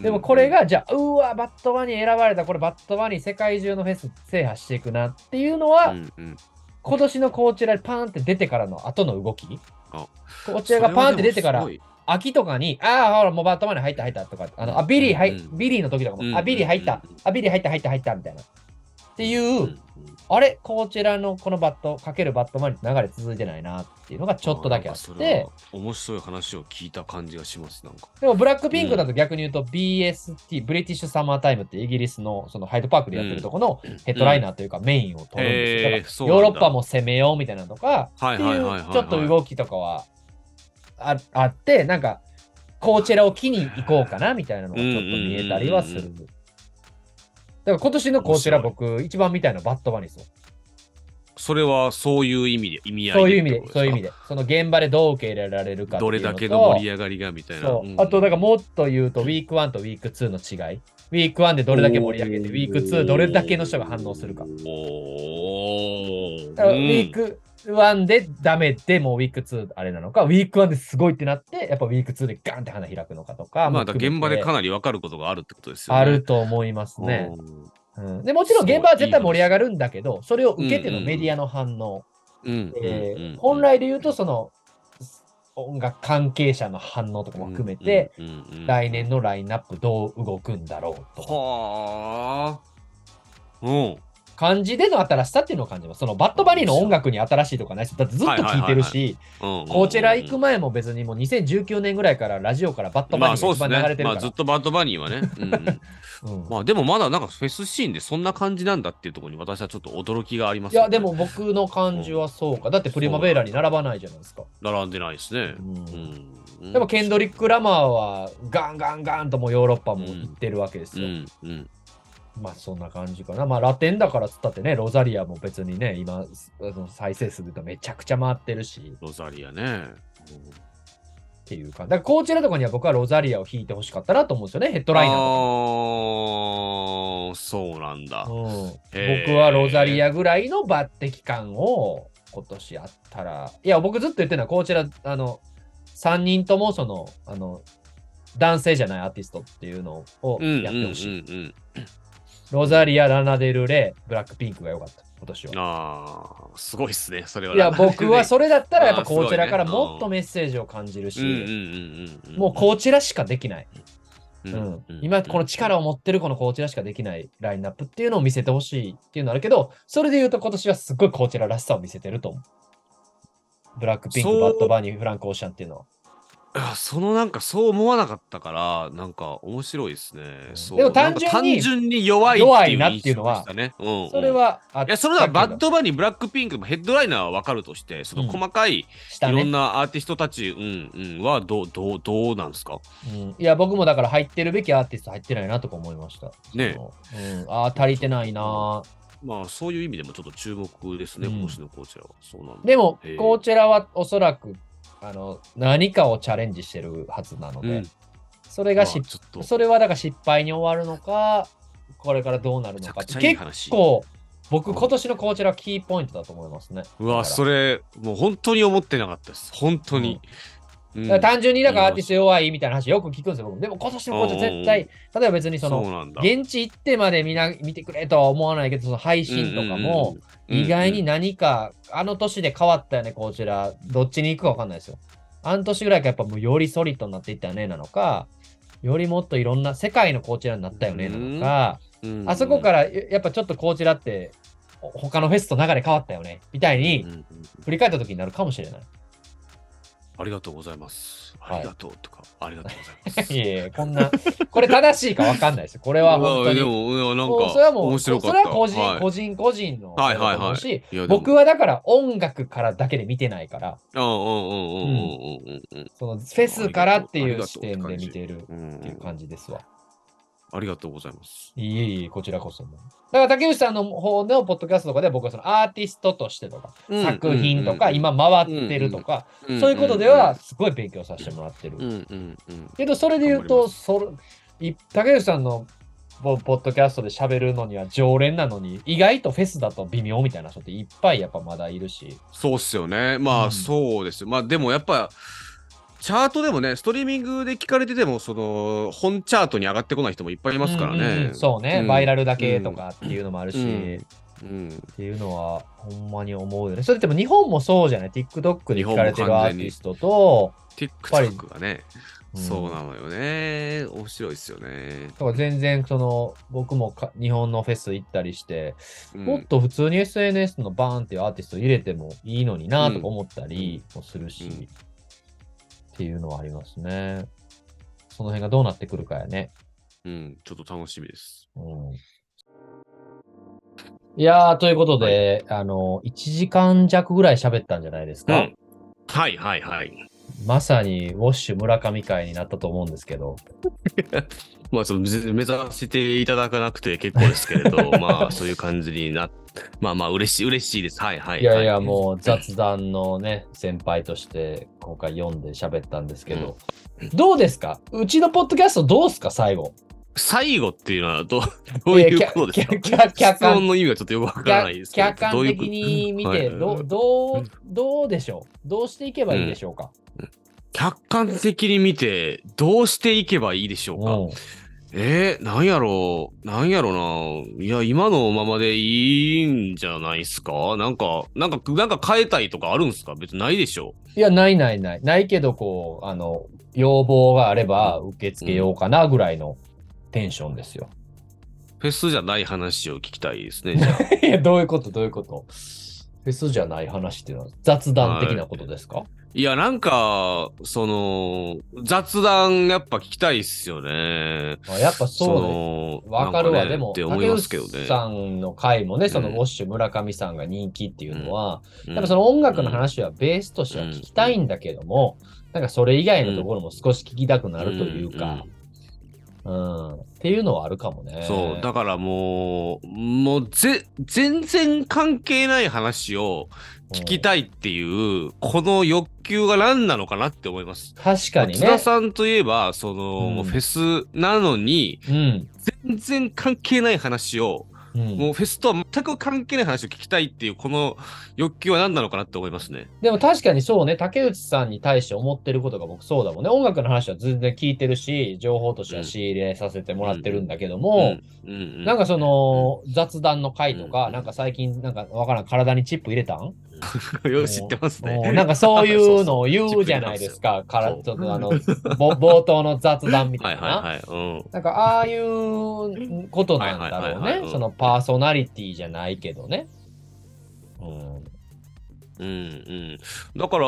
Speaker 3: でもこれ、が、じゃあ、うわ、バッドバニー選ばれた、これバッドバニー世界中のフェス制覇していくなっていうのは、
Speaker 2: うんうん。
Speaker 3: 今年のコーチェラでパーンって出てからの後の動き。
Speaker 2: あ
Speaker 3: コーチェラがパーンって出てから秋とかに、ああ、ほら、もうバッドバニー入った入ったとか、あのあビリー入、
Speaker 2: うん
Speaker 3: ビリーの時とかも、
Speaker 2: うん
Speaker 3: あ、ビリー入った。
Speaker 2: うん、
Speaker 3: あ、ビリー入った入った入ったみたいな。っていう、あれ、こちらのこのバット、かけるバットマネーの流れ続いてないなっていうのがちょっとだけあって
Speaker 2: 面白い話を聞いた感じがします。なんか。
Speaker 3: でもブラックピンクだと逆に言うと BST、ブリティッシュサマータイムってイギリスのそのハイドパークでやってるとこのヘッドライナーというかメインを取るんですよ。ヨーロッパも攻めようみたいなのとか、ちょっと動きとかはああって、なんか、コーチェラを機に行こうかなみたいなのがちょっと見えたりはする。
Speaker 2: うんうん
Speaker 3: だから今年のコーチェラ
Speaker 2: 面
Speaker 3: 僕一番見たいのはバットバニスよ。
Speaker 2: それはそういう意味で、意味合い
Speaker 3: そういう意味でそういう意味で。その現場でどう受け入れられるか
Speaker 2: どれだけの盛り上がりがみたいな。
Speaker 3: そう、
Speaker 2: ん
Speaker 3: あと、だからもっと言うと、ウィーク1とウィーク2の違い。ウィーク1でどれだけ盛り上げて、ウィーク2どれだけの人が反応するか。
Speaker 2: おー
Speaker 3: だからウ
Speaker 2: うん
Speaker 3: ィーク1でダメでもうウィーク2あれなのか、ウィーク1ですごいってなって、やっぱウィーク2でガンって花開くのかとか。
Speaker 2: まあ、現場でか
Speaker 3: な
Speaker 2: なり分かることがあるってことですよね。
Speaker 3: あると思いますね。
Speaker 2: うん
Speaker 3: うん、でもちろん現場は絶対盛り上がるんだけど、それを受けてのメディアの反応。本来で言うと、その音楽関係者の反応とかも含めて、、来年のラインナップどう動くんだろうとか。
Speaker 2: はあ。うん。
Speaker 3: 感じでの新しさっていうのを感じます。そのバッドバニーの音楽に新しいとかないし、だってずっと聴いてるし、
Speaker 2: コ
Speaker 3: コーチェラ行く前も別にもう2019年ぐらいからラジオからバッドバニーが流れ
Speaker 2: ね。まあ
Speaker 3: てるから。
Speaker 2: ずっとバッドバニーはね。うん <laughs> うん
Speaker 3: うん
Speaker 2: まあでもまだなんかフェスシーンでそんな感じなんだっていうところに私はちょっと驚きがありますよね
Speaker 3: いや、でも僕の感じはそうか。だってプリマベーラに並ばないじゃないですか。
Speaker 2: 並んでないですね。
Speaker 3: うん
Speaker 2: うん
Speaker 3: でもケンドリック・ラマーはガンガンガンともうヨーロッパも行ってるわけですよ。
Speaker 2: うんうん
Speaker 3: まあそんな感じかな。まあラテンだからつったってね、ロザリアも別にね、今、再生数とめちゃくちゃ回ってるし
Speaker 2: ロザリアね。
Speaker 3: っていうか。だからコーチェラとかには僕はロザリアを弾いてほしかったなと思うんですよね、ヘッドライナー。
Speaker 2: ああ、そうなんだ。
Speaker 3: うん僕はロザリアぐらいの抜擢感を今年あったら、いや、僕ずっと言ってるのは、こちら、あの、3人ともその、あの、男性じゃないアーティストっていうのを
Speaker 2: うんうんうん
Speaker 3: やってほしい。
Speaker 2: うん。
Speaker 3: ロザリア、ラナデルレ、ブラックピンクが良かった、今年は。
Speaker 2: ああ、すごいっすね、それは。
Speaker 3: いや、僕はそれだったら <laughs> やっぱこちらからもっとメッセージを感じるし。もうこちらしかできない。
Speaker 2: うん
Speaker 3: うん今この力を持ってるこのこちらしかできないラインナップっていうのを見せてほしいっていうのあるけど、それで言うと今年はすっごいこちららしさを見せてると思う。ブラックピンク、バッドバニー、フランク・オーシャンっていうのは。
Speaker 2: あそのなんかそう思わなかったから、なんか面白いですね。そう。
Speaker 3: でも単純に
Speaker 2: 単純に弱い
Speaker 3: 弱いなっていうのは。
Speaker 2: うんうん。
Speaker 3: それは
Speaker 2: いや、それはバッドバニー、ブラックピンク、ヘッドライナーは分かるとして、その細かいいろんなアーティストたち、うんうん、はどう、どう、どうなんですか？
Speaker 3: うん。いや、僕もだから入ってるべきアーティスト入ってないなとか思いました。
Speaker 2: ね。
Speaker 3: うん、ああ、足りてないな
Speaker 2: まあ、そういう意味でもちょっと注目ですね、
Speaker 3: うん。
Speaker 2: 今年のコーチは。そうなんだ。
Speaker 3: でも
Speaker 2: へえ、
Speaker 3: こちらはおそらくあの何かをチャレンジしてるはずなので、
Speaker 2: うん
Speaker 3: それが失
Speaker 2: まあちょっと、
Speaker 3: それはだから失敗に終わるのか、これからどうなるのか結
Speaker 2: 話
Speaker 3: 構、僕、
Speaker 2: うん
Speaker 3: 今年のこちらはキーポイントだと思いますね。
Speaker 2: うわ、それ、もう本当に思ってなかったです。本当に。うん
Speaker 3: だから単純になんかアーティスト弱いみたいな話よく聞くんですよ。でも今年の絶対、例えば別にその。現地行ってまでみんな見てくれとは思わないけど、その配信とかも、意外に何か、あの年で変わったよね、こちら。どっちに行くか分かんないですよ。あの年ぐらいかやっぱもうよりソリッドになっていったよね、なのか、よりもっといろんな世界のこちらになったよね、なのか、
Speaker 2: うん
Speaker 3: あそこからややっぱちょっとこちらってほ他のフェスと流れ変わったよねみたい
Speaker 2: うん
Speaker 3: に
Speaker 2: うんうん
Speaker 3: 振り返った時になるかもしれない。
Speaker 2: ありがとうございます。
Speaker 3: はい
Speaker 2: ありがとうとか、ありがとうございます。<laughs>
Speaker 3: いやいや、こんな、これ正しいか分かんないですよ。これは本当に。
Speaker 2: でも、なんか、
Speaker 3: それはもう、
Speaker 2: 面白かった。
Speaker 3: それは個人、
Speaker 2: はい
Speaker 3: 個人個人の
Speaker 2: はいはいはい
Speaker 3: 僕はだから音楽からだけで見てないから、
Speaker 2: うんうんうんうんうんうんうん
Speaker 3: そのフェスからっていう視点で見てる
Speaker 2: うん。
Speaker 3: っていう感じですわ。
Speaker 2: ありがとうございます。
Speaker 3: いえいえ、こちらこそも。だから竹内さんの方のポッドキャストとかで僕はそのアーティストとしてとか、作品とか、今回ってるとか、そういうことでは、すごい勉強させてもらってる。
Speaker 2: うんうんうん。
Speaker 3: けど、それで言うと、そ竹内さんのポポッドキャストで喋るのには常連なのに、意外とフェスだと微妙みたいな人っていっぱいやっぱまだいるし。
Speaker 2: そうっすよね。まあ、
Speaker 3: うん
Speaker 2: そうですよ。まあ、でもやっぱ、チャートでもね、ストリーミングで聞かれてても、その、本チャートに上がってこない人もいっぱいいますから
Speaker 3: うんうん
Speaker 2: ね
Speaker 3: うん。そうね、
Speaker 2: うん
Speaker 3: バイラルだけとかっていうのもあるし、
Speaker 2: うんうん。
Speaker 3: っていうのはほんまに思うよね。それでも日本もそうじゃない ?TikTok で聞かれてるアーティストと、
Speaker 2: TikTok がね、
Speaker 3: うん
Speaker 2: そうなのよね。面白いですよね。
Speaker 3: だから全然その僕もか日本のフェス行ったりして、
Speaker 2: うん
Speaker 3: もっと普通に SNS のバーンっていうアーティスト入れてもいいのになとか思ったりもするし、
Speaker 2: うん
Speaker 3: っていうのはありますね。その辺がどうなってくるかやね。
Speaker 2: うん、ちょっと楽しみです。
Speaker 3: うん、いやー、ということで、あの、1時間弱ぐらい喋ったんじゃないですか。
Speaker 2: うんはいはいはい。
Speaker 3: まさにウォッシュ村上会になったと思うんですけど。<laughs>
Speaker 2: まあ、その目指していただかなくて結構ですけれど、<laughs> まあ、そういう感じになっまあまあ、嬉しい、嬉しいです。はいはい。
Speaker 3: い。やいや、
Speaker 2: は
Speaker 3: もう雑談のね、先輩として今回読んで喋ったんですけど、どうですか？うちのポッドキャストどうすか？最後。
Speaker 2: 最後っていうのはどうどういうことですか？
Speaker 3: 客客客
Speaker 2: 質問の意味がちょっとよくわからないですけど。
Speaker 3: 客観的に見て、ど
Speaker 2: どう
Speaker 3: どう、どうでしょう？どうしていけばいいでしょうか、
Speaker 2: 客観的に見て、どうしていけばいいでしょうか？
Speaker 3: うん
Speaker 2: えー、なんやろう、なんやろな。いや、今のままでいいんじゃないですか？なんか、なんか、なんか変えたいとかあるんですか？別にないでしょ
Speaker 3: いや、ないないない。ないけど、こう、あの、要望があれば受け付けようかなぐらいのテンションですよ。
Speaker 2: フェスじゃない話を聞きたいですね、<laughs> じゃあ。
Speaker 3: いや、どういうこと？どういうこと？フェスじゃない話っていうのは雑談的なことですか、
Speaker 2: いや、なんか、その、雑談やっぱ聞きたいっすよね。
Speaker 3: あやっぱそうね。
Speaker 2: の
Speaker 3: わかるわ、
Speaker 2: ね
Speaker 3: でも、
Speaker 2: って思いますけどね。
Speaker 3: 竹内さんの回もね、その
Speaker 2: うん。
Speaker 3: ウォッシュ村上さんが人気っていうのは、
Speaker 2: うん。
Speaker 3: やっぱその音楽の話はベースとしては聞きたいんだけども、なんかそれ以外のところも少し聞きたくなるというか、うん、っていうのはあるかもね。
Speaker 2: そう、だからもう、もうぜ、全然関係ない話を聞きたいっていう、この欲求が何なのかなって思います。
Speaker 3: 確かにね
Speaker 2: 津田。さんといえば、その、
Speaker 3: うん
Speaker 2: フェスなのに、
Speaker 3: うん。
Speaker 2: 全然関係ない話を、
Speaker 3: うん、
Speaker 2: もうフェスとは全く関係ない話を聞きたいっていう、この欲求は何なのかなって思いますね。
Speaker 3: でも確かにそうね、竹内さんに対して思ってることが僕そうだもんね。音楽の話は全然聞いてるし、情報としては仕入れさせてもらってるんだけども、
Speaker 2: うん、うん。うん。
Speaker 3: なんかその、雑談の回とか、
Speaker 2: うん。
Speaker 3: なんか最近、なんかわからん、体にチップ入れたん？<laughs>
Speaker 2: よく知ってますね。
Speaker 3: なんかそういうのを言うじゃないですか。からちょっとあの、ぼ <laughs> 冒頭の雑談みた
Speaker 2: はい
Speaker 3: いな。
Speaker 2: はいはい。うん。
Speaker 3: なんかああいうことなんだろうね。そのパーソナリティじゃないけどね。うん。
Speaker 2: うんうん。だから、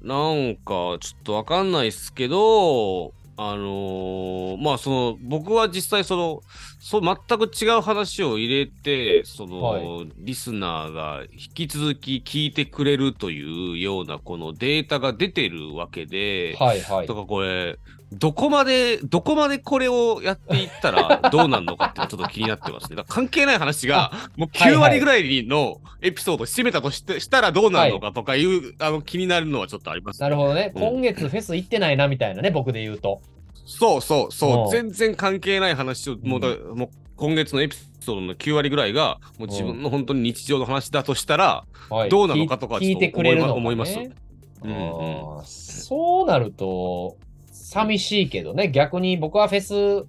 Speaker 2: なんか、ちょっとわかんないっすけど、あのーまあ、その、僕は実際、その、そう、全く違う話を入れて、その、
Speaker 3: は
Speaker 2: リスナーが引き続き聞いてくれるというような、このデータが出てるわけで、
Speaker 3: はいはい
Speaker 2: だか。らこれ、どこまで、どこまでこれをやっていったらどうなるのかってちょっと気になってますね。関係ない話が、もう9
Speaker 3: はいはい
Speaker 2: 割ぐらいのエピソードを占めたとしてしたらどうなるのかとかいう、あの気になるのはちょっとあります。
Speaker 3: なるほどね。
Speaker 2: うん
Speaker 3: 今月フェス行ってないなみたいなね、僕で言うと。
Speaker 2: そうそうそう。う。
Speaker 3: ん。
Speaker 2: 全然関係ない話を、もうだもう今月のエピソードの9割ぐらいが、もう自分の本当に日常の話だとしたら、
Speaker 3: はい。
Speaker 2: どうなのかとか
Speaker 3: 聞い聞いてくれるのか、ね、
Speaker 2: 思います
Speaker 3: うん
Speaker 2: うんうん。
Speaker 3: そうなると、寂しいけどね、逆に僕はフェス、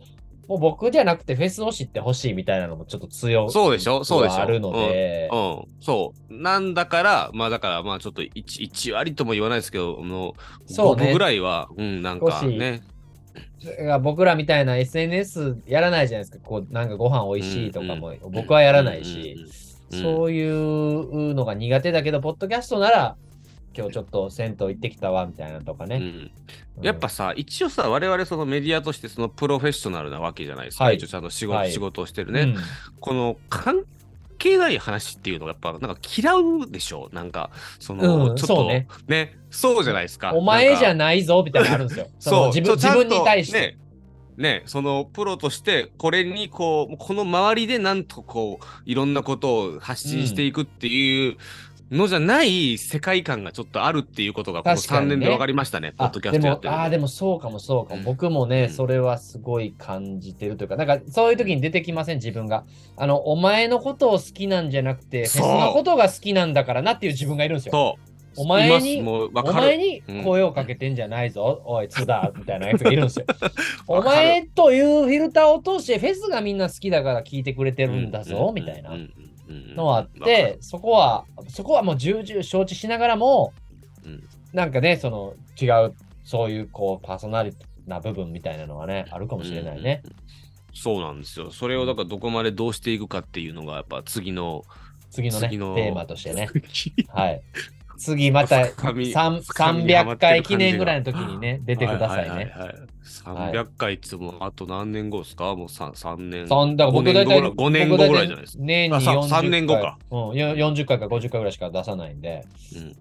Speaker 3: もう僕じゃなくてフェスを知ってほしいみたいなのもちょっと強
Speaker 2: そうでしょ？そうでしょ？
Speaker 3: あるので、
Speaker 2: うん、そう。なんだから、まあだから、まあちょっと 1, 1割とも言わないですけど、あの
Speaker 3: そうね。
Speaker 2: 5ぐらいは、うん、なんかね、
Speaker 3: が僕らみたいな SNS やらないじゃないですか。こうなんかご飯美味しいとかも、僕はやらないし、
Speaker 2: うん
Speaker 3: そういうのが苦手だけど、ポッドキャストなら、今日ちょっと銭湯行ってきたわみたいなとかね。
Speaker 2: うん。
Speaker 3: うん。
Speaker 2: やっぱさ、一応さ、我々そのメディアとしてそのプロフェッショナルなわけじゃないですか。
Speaker 3: はい。
Speaker 2: 一応ちゃんと仕事,、
Speaker 3: はい。
Speaker 2: 仕事をしてるね、
Speaker 3: うん。
Speaker 2: この関係ない話っていうのがやっぱなんか嫌うでしょなんか、その、
Speaker 3: うん
Speaker 2: ちょっと
Speaker 3: ね
Speaker 2: ねそうじゃないですか。
Speaker 3: お前じゃないぞみたいなのあるんですよ。そ
Speaker 2: う
Speaker 3: 自分自分に対して。
Speaker 2: ねね、そのプロとしてこれにこうこの周りでなんとこういろんなことを発信していくっていうのじゃない世界観がちょっとあるっていうことがこの3
Speaker 3: 確かにね。
Speaker 2: 年で分かりましたね、ポッ
Speaker 3: あ
Speaker 2: ドキャ
Speaker 3: でも
Speaker 2: ストやってる
Speaker 3: あーでもそうかもそうかも、
Speaker 2: うん。
Speaker 3: 僕もね、
Speaker 2: うん。
Speaker 3: それはすごい感じてるというか、なんかそういう時に出てきません、自分が。あの、お前のことを好きなんじゃなくて、フェのことが好きなんだからなっていう自分がいるんですよ。
Speaker 2: そう。
Speaker 3: お前にお前に声をかけてんじゃないぞ、おい、津田 <laughs> みたいなやつがいるんですよ。お前というフィルターを通して、フェスがみんな好きだから聞いてくれてるんだぞ、みたいなのはあって、そこは、そこはもう重々承知しながらも、
Speaker 2: うん
Speaker 3: なんかね、その違う、そういうこう、パーソナリティな部分みたいなのはね、あるかもしれないね。
Speaker 2: うんうんうんそうなんですよそれをだからどこまでどうしていくかっていうのがやっぱ次の
Speaker 3: 次のね、
Speaker 2: 次の
Speaker 3: テーマとしてね。はい。次また
Speaker 2: 深み
Speaker 3: 3
Speaker 2: 深みにはま
Speaker 3: 300
Speaker 2: ってる感じが
Speaker 3: 回記念ぐらいの時にね、出てくださいね。
Speaker 2: はははいはい300回っつもあと何年後ですか？もう 3, 3年。
Speaker 3: そんだから僕
Speaker 2: 5
Speaker 3: 大体
Speaker 2: 年後ぐらい5年後ぐらいじゃないですか。
Speaker 3: 年に
Speaker 2: あさ
Speaker 3: 40回。
Speaker 2: 3年後か。
Speaker 3: うん、よ40回か50回ぐらいしか出さないんで、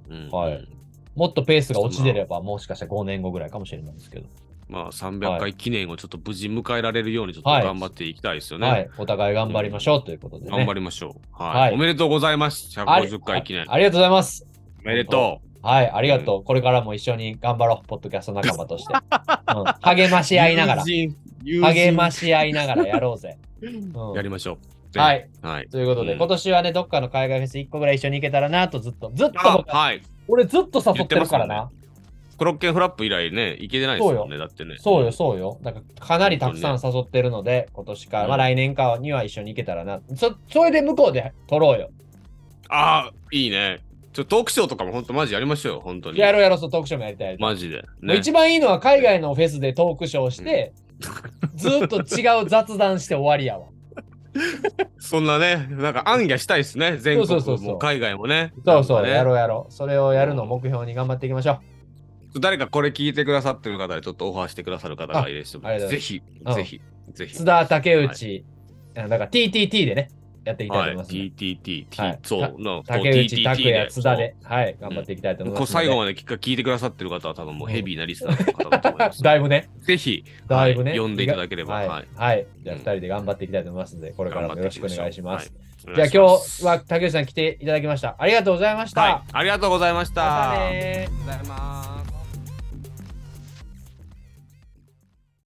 Speaker 2: うんうん
Speaker 3: はい
Speaker 2: うん
Speaker 3: もっとペースが落ちてれば、もしかしたら5年後ぐらいかもしれないですけど。
Speaker 2: まあ300回記念をちょっと無事迎えられるようにちょっと
Speaker 3: はい
Speaker 2: 頑張っていきたいですよね。
Speaker 3: はい。お互い頑張りましょうということでね。
Speaker 2: 頑張りましょう。はい。
Speaker 3: はい
Speaker 2: おめでとうございます。
Speaker 3: あり
Speaker 2: 150回記念。
Speaker 3: あありがとうございます。
Speaker 2: おめでと
Speaker 3: はい、ありがとう。これからも一緒に頑張ろう、ポッドキャスト仲間として。<laughs> うん励ま
Speaker 2: う。
Speaker 3: し合いながら、励まし合いながらやろうぜ。う <laughs> ん
Speaker 2: やりましょう。
Speaker 3: はい。
Speaker 2: はい。
Speaker 3: ということで、
Speaker 2: うん
Speaker 3: 今年はね、どっかの海外フェス1個ぐらい一緒に行けたらなとずっと、ずっと
Speaker 2: はい。
Speaker 3: 俺ずっと誘ってるからな。
Speaker 2: クロッケンフラップ以来ね、行けてないですもんね。だってね。
Speaker 3: そうよ、そうよ。だからかなりたくさん誘ってるので、今年か、
Speaker 2: うん
Speaker 3: まあ来年かには一緒に行けたらな。そそれで向こうで撮ろうよ。
Speaker 2: ああ、いいね。ちょトークショーとかも本当マジやりましょうよ、本当に。
Speaker 3: やろうやろう、そうトークショーもやりたい。
Speaker 2: マジで。
Speaker 3: もう一番いいのは海外のフェスでトークショーして、ずっと違う雑談して終わりやわ。<laughs>
Speaker 2: そんなね、なんか暗夜したいですね。全国も海外もね。
Speaker 3: そうそう、
Speaker 2: なんかね
Speaker 3: やろうやろう。それをやるのを目標に頑張っていきましょう。
Speaker 2: 誰かこれ聞いてくださってる方でちょっとオファーしてくださる方がいらっしゃ
Speaker 3: あありがとうございます
Speaker 2: ぜひ、
Speaker 3: うん
Speaker 2: ぜひ、ぜひ。
Speaker 3: 津田竹内、あだから TTT でね、やっていきたいと
Speaker 2: はい、
Speaker 3: 思いますんで。
Speaker 2: TTT、
Speaker 3: はい
Speaker 2: そう、の
Speaker 3: 竹内、拓也、津田で、はい、頑張っていきたいと思います。
Speaker 2: 最後まで聞いてくださってる方は多分もうヘビーなリスナーの方だと思います。<laughs>
Speaker 3: だいぶね、
Speaker 2: ぜひ、
Speaker 3: だいぶね。
Speaker 2: はい読んでいただければ。
Speaker 3: はい。
Speaker 2: はい。
Speaker 3: はい。じゃあ、
Speaker 2: うん
Speaker 3: 二人で頑張っていきたいと思いますので、これからもよろしくお願いします。
Speaker 2: はい。
Speaker 3: じゃあ、今日は竹内さん来ていただきました。ありがとうございました。
Speaker 2: はい、ありがとうございました。ありがとうございます。